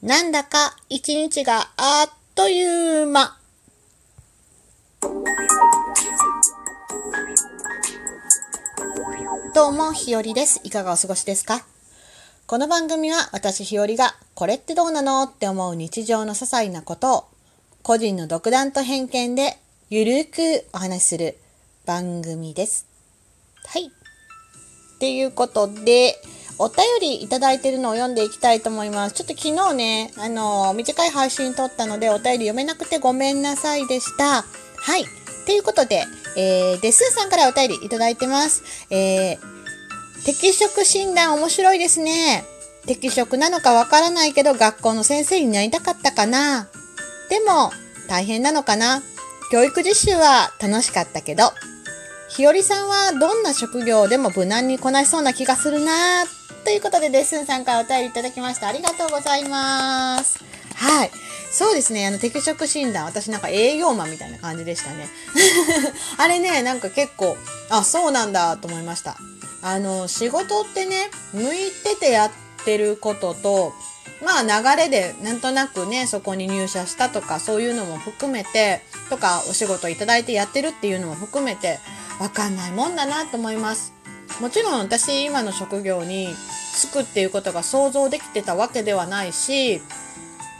なんだか一日があっという間。どうも、ひよりです。いかがお過ごしですか？この番組は私ひよりがこれってどうなのって思う日常の些細なことを個人の独断と偏見でゆるくお話しする番組です。はい。っていうことで、お便りいただいてるのを読んでいきたいと思います。ちょっと昨日ね、あの短い配信撮ったのでお便り読めなくてごめんなさいでした。はい。ということで、えー、デスーさんからお便りいただいてます。えー、適職診断面白いですね。適職なのかわからないけど学校の先生になりたかったかな。でも、大変なのかな。教育実習は楽しかったけど、ひよりさんはどんな職業でも無難にこなしそうな気がするなということで、デッスンさんからお便りいただきました。ありがとうございます。はい。そうですね。あの、適職診断。私なんか営業マンみたいな感じでしたね。あれね、なんか結構、あ、そうなんだと思いました。あの、仕事ってね、向いててやってることと、まあ流れでなんとなくね、そこに入社したとか、そういうのも含めて、とか、お仕事いただいてやってるっていうのも含めて、わかんないもんだなと思います。もちろん私今の職業に就くっていうことが想像できてたわけではないし、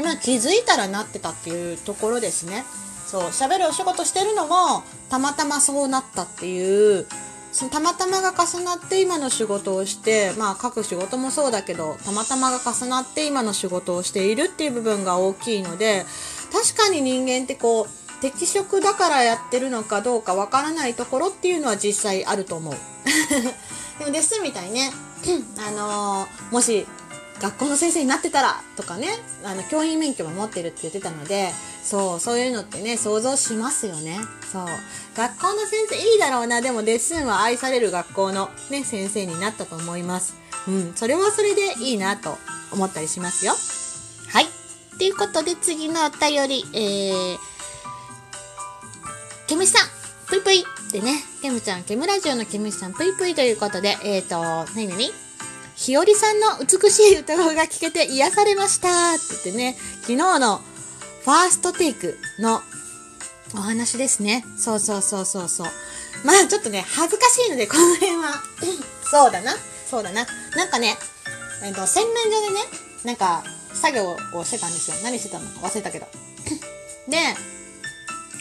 まあ気づいたらなってたっていうところですね。そう、喋るお仕事してるのもたまたまそうなったっていう、そのたまたまが重なって今の仕事をして、まあ書く仕事もそうだけど、たまたまが重なって今の仕事をしているっていう部分が大きいので、確かに人間ってこう、適職だからやってるのかどうかわからないところっていうのは実際あると思う。でもですみたいね、あのーもし学校の先生になってたらとかね、あの、教員免許も持ってるって言ってたので、そう、そういうのってね、想像しますよね。そう。学校の先生いいだろうな、でもレッスンは愛される学校のね、先生になったと思います。うん、それはそれでいいなと思ったりしますよ。はい。ということで次のお便り、えー、ケムシさん、ぷいぷいってね、ケムちゃん、ケムラジオのケムシさん、ぷいぷいということで、えーと、なになにひよりさんの美しい歌声が聞けて癒されましたって言ってね、昨日のファーストテイクのお話ですね。そうそうそうそうそう。まあちょっとね、恥ずかしいので、この辺は、そうだな、そうだな。なんかね、えっ、と、洗面所でね、なんか、作業をしてたんですよ。何してたのか忘れたけど。で、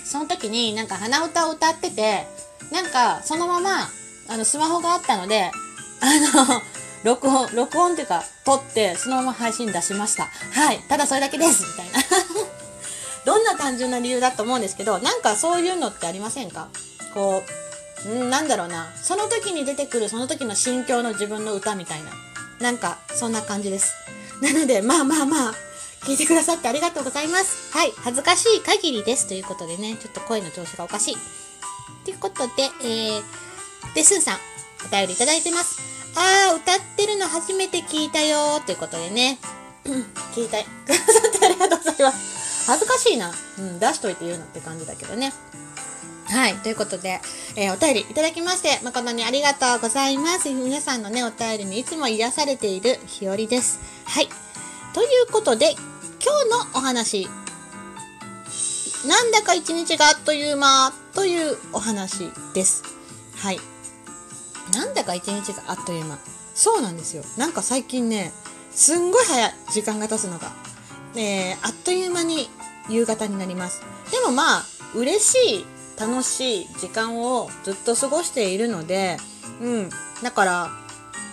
その時になんか鼻歌を歌ってて、なんかそのまま、あの、スマホがあったので、あの、録音、録音っていうか、撮って、そのまま配信出しました。はい。ただそれだけです。みたいな。どんな単純な理由だと思うんですけど、なんかそういうのってありませんか？こう、んなんだろうな。その時に出てくる、その時の心境の自分の歌みたいな。なんか、そんな感じです。なので、まあまあまあ、聞いてくださってありがとうございます。はい。恥ずかしい限りです。ということでね、ちょっと声の調子がおかしい。ということで、えー、で、スーさん、お便りいただいてます。あー、歌ってるの初めて聞いたよ。ということでね、聞いたい。くださってありがとうございます。恥ずかしいな。うん、出しといて言うのって感じだけどね。はい。ということで、えーお便りいただきまして、誠にありがとうございます。皆さんのね、お便りにいつも癒されているひよりです。はい。ということで、今日のお話。なんだか一日があっという間というお話です。はい。なんだか一日があっという間。そうなんですよ。なんか最近ね、すんごい早い時間が経つのが。えーあっという間に夕方になります。でもまあ、嬉しい、楽しい時間をずっと過ごしているので、うん。だから、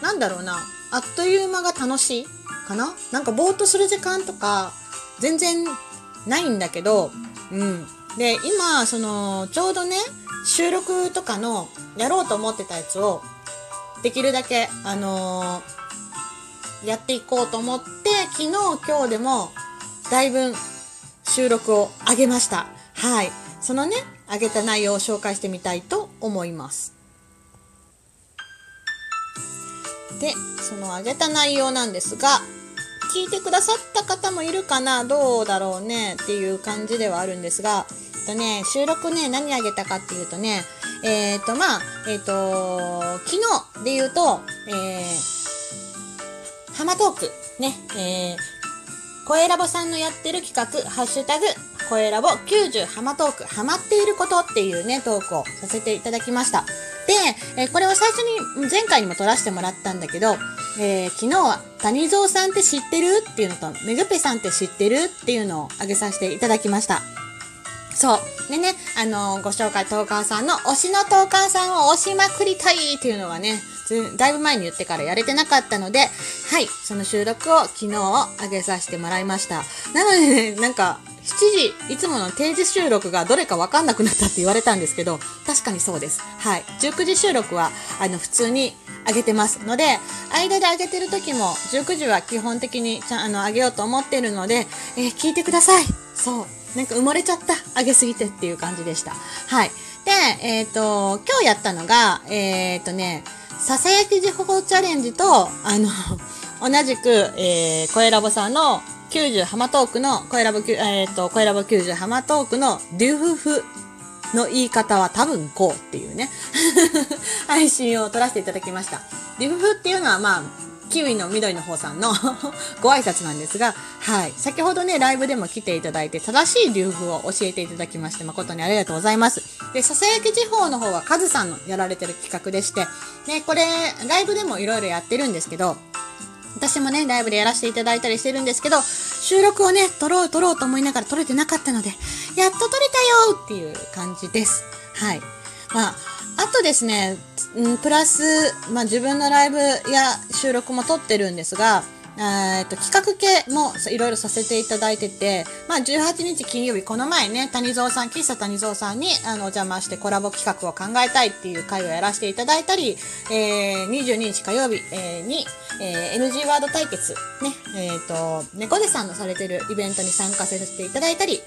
なんだろうな、あっという間が楽しいかな？なんかぼーっとする時間とか、全然ないんだけど、うん。で、今、その、ちょうどね、収録とかの、やろうと思ってたやつを、できるだけ、あのーやっていこうと思って、昨日、今日でも、だいぶ収録を上げました。はい。そのね、上げた内容を紹介してみたいと思います。で、その上げた内容なんですが、聞いてくださった方もいるかな？どうだろうね？っていう感じではあるんですが、えっとね、収録ね、何上げたかっていうとね、えっ、と、まあ、えっ、と、昨日で言うと、えー、ハマトーク、ね、えー、声ラボさんのやってる企画、ハッシュタグ、声ラボ90ハマトーク、ハマっていることっていうね、トークをさせていただきました。で、えー、これを最初に、前回にも撮らせてもらったんだけど、えー、昨日は谷蔵さんって知ってる？っていうのと、めぐぺさんって知ってる？っていうのをあげさせていただきました。そう。でね、あのー、ご紹介、トーカーさんの推しのトーカーさんを推しまくりたいっていうのがね、だいぶ前に言ってからやれてなかったので、はい、その収録を昨日上げさせてもらいました。なのでね、なんか、7時、いつもの定時収録がどれかわかんなくなったって言われたんですけど、確かにそうです。はい。19時収録は、あの、普通に上げてますので、間で上げてる時も、19時は基本的にちゃん、あの、上げようと思ってるので、えー、聞いてください。そう。なんか埋もれちゃった。上げすぎてっていう感じでした。はい。で、えっ、ー、と、今日やったのが、えっ、ー、とね、ささやき時報チャレンジと、あの、同じく、えー、声ラボさんの90ハマトークの、声ラボ、えっ、ー、と、声ラボ90ハマトークのデュフフの言い方は多分こうっていうね、配信を撮らせていただきました。デュフフっていうのはまあ、キウイの緑の方さんの ご挨拶なんですが、はい。先ほどね、ライブでも来ていただいて、正しい流布を教えていただきまして、誠にありがとうございます。で、ささやき地方の方はカズさんのやられてる企画でして、ね、これ、ライブでもいろいろやってるんですけど、私もね、ライブでやらせていただいたりしてるんですけど、収録をね、撮ろう撮ろうと思いながら撮れてなかったので、やっと撮れたよっていう感じです。はい。まあ、あとですね、プラス、まあ、自分のライブや収録も撮ってるんですが、えっと、企画系もいろいろさせていただいてて、まあ、18日金曜日、この前ね、谷蔵さん、喫茶谷蔵さんにあのお邪魔してコラボ企画を考えたいっていう会をやらせていただいたり、えー、22日火曜日、えー、に、えー、NG ワード対決、ね、えっ、ー、と、猫背さんのされてるイベントに参加させていただいたり、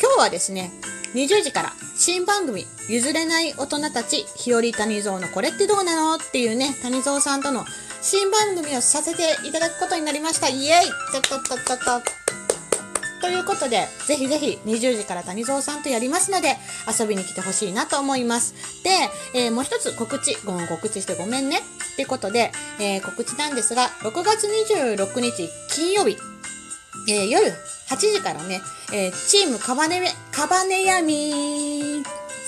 今日はですね、20時から新番組譲れない大人たち日和谷蔵のこれってどうなのっていうね谷蔵さんとの新番組をさせていただくことになりましたイエイちょっとっとっとっとということで、ぜひぜひ20時から谷蔵さんとやりますので、遊びに来てほしいなと思います。で、えー、もう一つ告知、ごん告知してごめんね。ってことで、えー、告知なんですが、6月26日金曜日、えー、夜8時からね、え、チームカバネ、カバネヤミー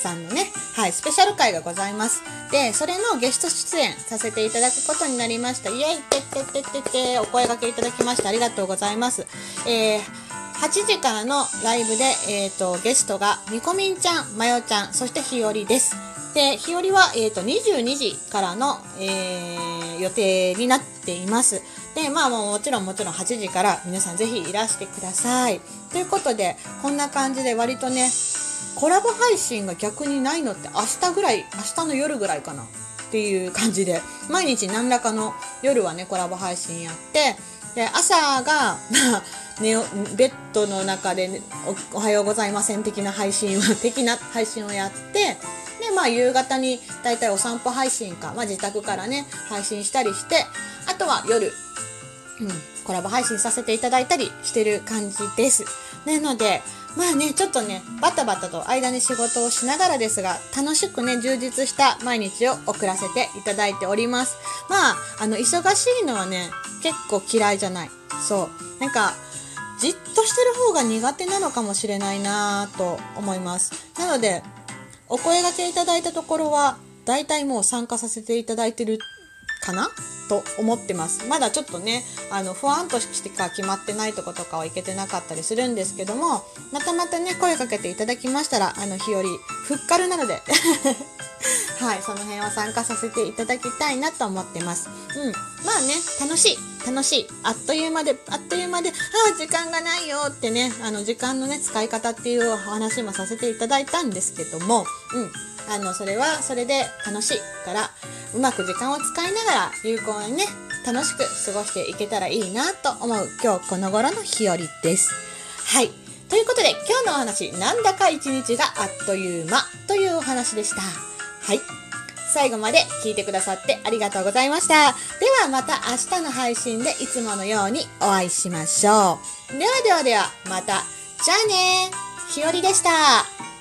さんのね、はい、スペシャル会がございます。で、それのゲスト出演させていただくことになりました。イェイてってってってってお声掛けいただきましてありがとうございます。えー、8時からのライブで、えっ、ー、と、ゲストがみこみんちゃん、まよちゃん、そしてひよりです。で、日和は、えっ、ー、と、22時からの、えー、予定になっています。で、まあもうもちろんもちろん8時から皆さんぜひいらしてください。ということで、こんな感じで割とね、コラボ配信が逆にないのって明日ぐらい、明日の夜ぐらいかな。っていう感じで、毎日何らかの夜はね、コラボ配信やって、で、朝が、まあ、ね、ベッドの中で、ね、おおはようございません的な配信を、的な配信をやって、で、まあ、夕方にだいたいお散歩配信か、まあ、自宅からね、配信したりして、あとは夜、うん、コラボ配信させていただいたりしてる感じです。なので、まあね、ちょっとね、バタバタと間に仕事をしながらですが、楽しくね、充実した毎日を送らせていただいております。まあ、あの、忙しいのはね、結構嫌いじゃない。そう。なんか、じっとしてる方が苦手なのかもしれないなぁと思います。なので、お声がけいただいたところは、大体もう参加させていただいてるかな？と思ってます。まだちょっとね、あの、不安としてか決まってないとことかはいけてなかったりするんですけども、またまたね、声かけていただきましたら、あの、日和、ふっかるなので はい、その辺は参加させていただきたいなと思ってます。うん。まあね、楽しい。楽しい。あっという間で、あっという間で、ああ、時間がないよってね、あの、時間のね、使い方っていうお話もさせていただいたんですけども、うん。あの、それはそれで楽しいから、うまく時間を使いながら有効にね、楽しく過ごしていけたらいいなと思う今日この頃の日和です。はい。ということで今日のお話、なんだか一日があっという間というお話でした。はい。最後まで聞いてくださってありがとうございました。ではまた明日の配信でいつものようにお会いしましょう。ではではでは、また。じゃあねひよりでした。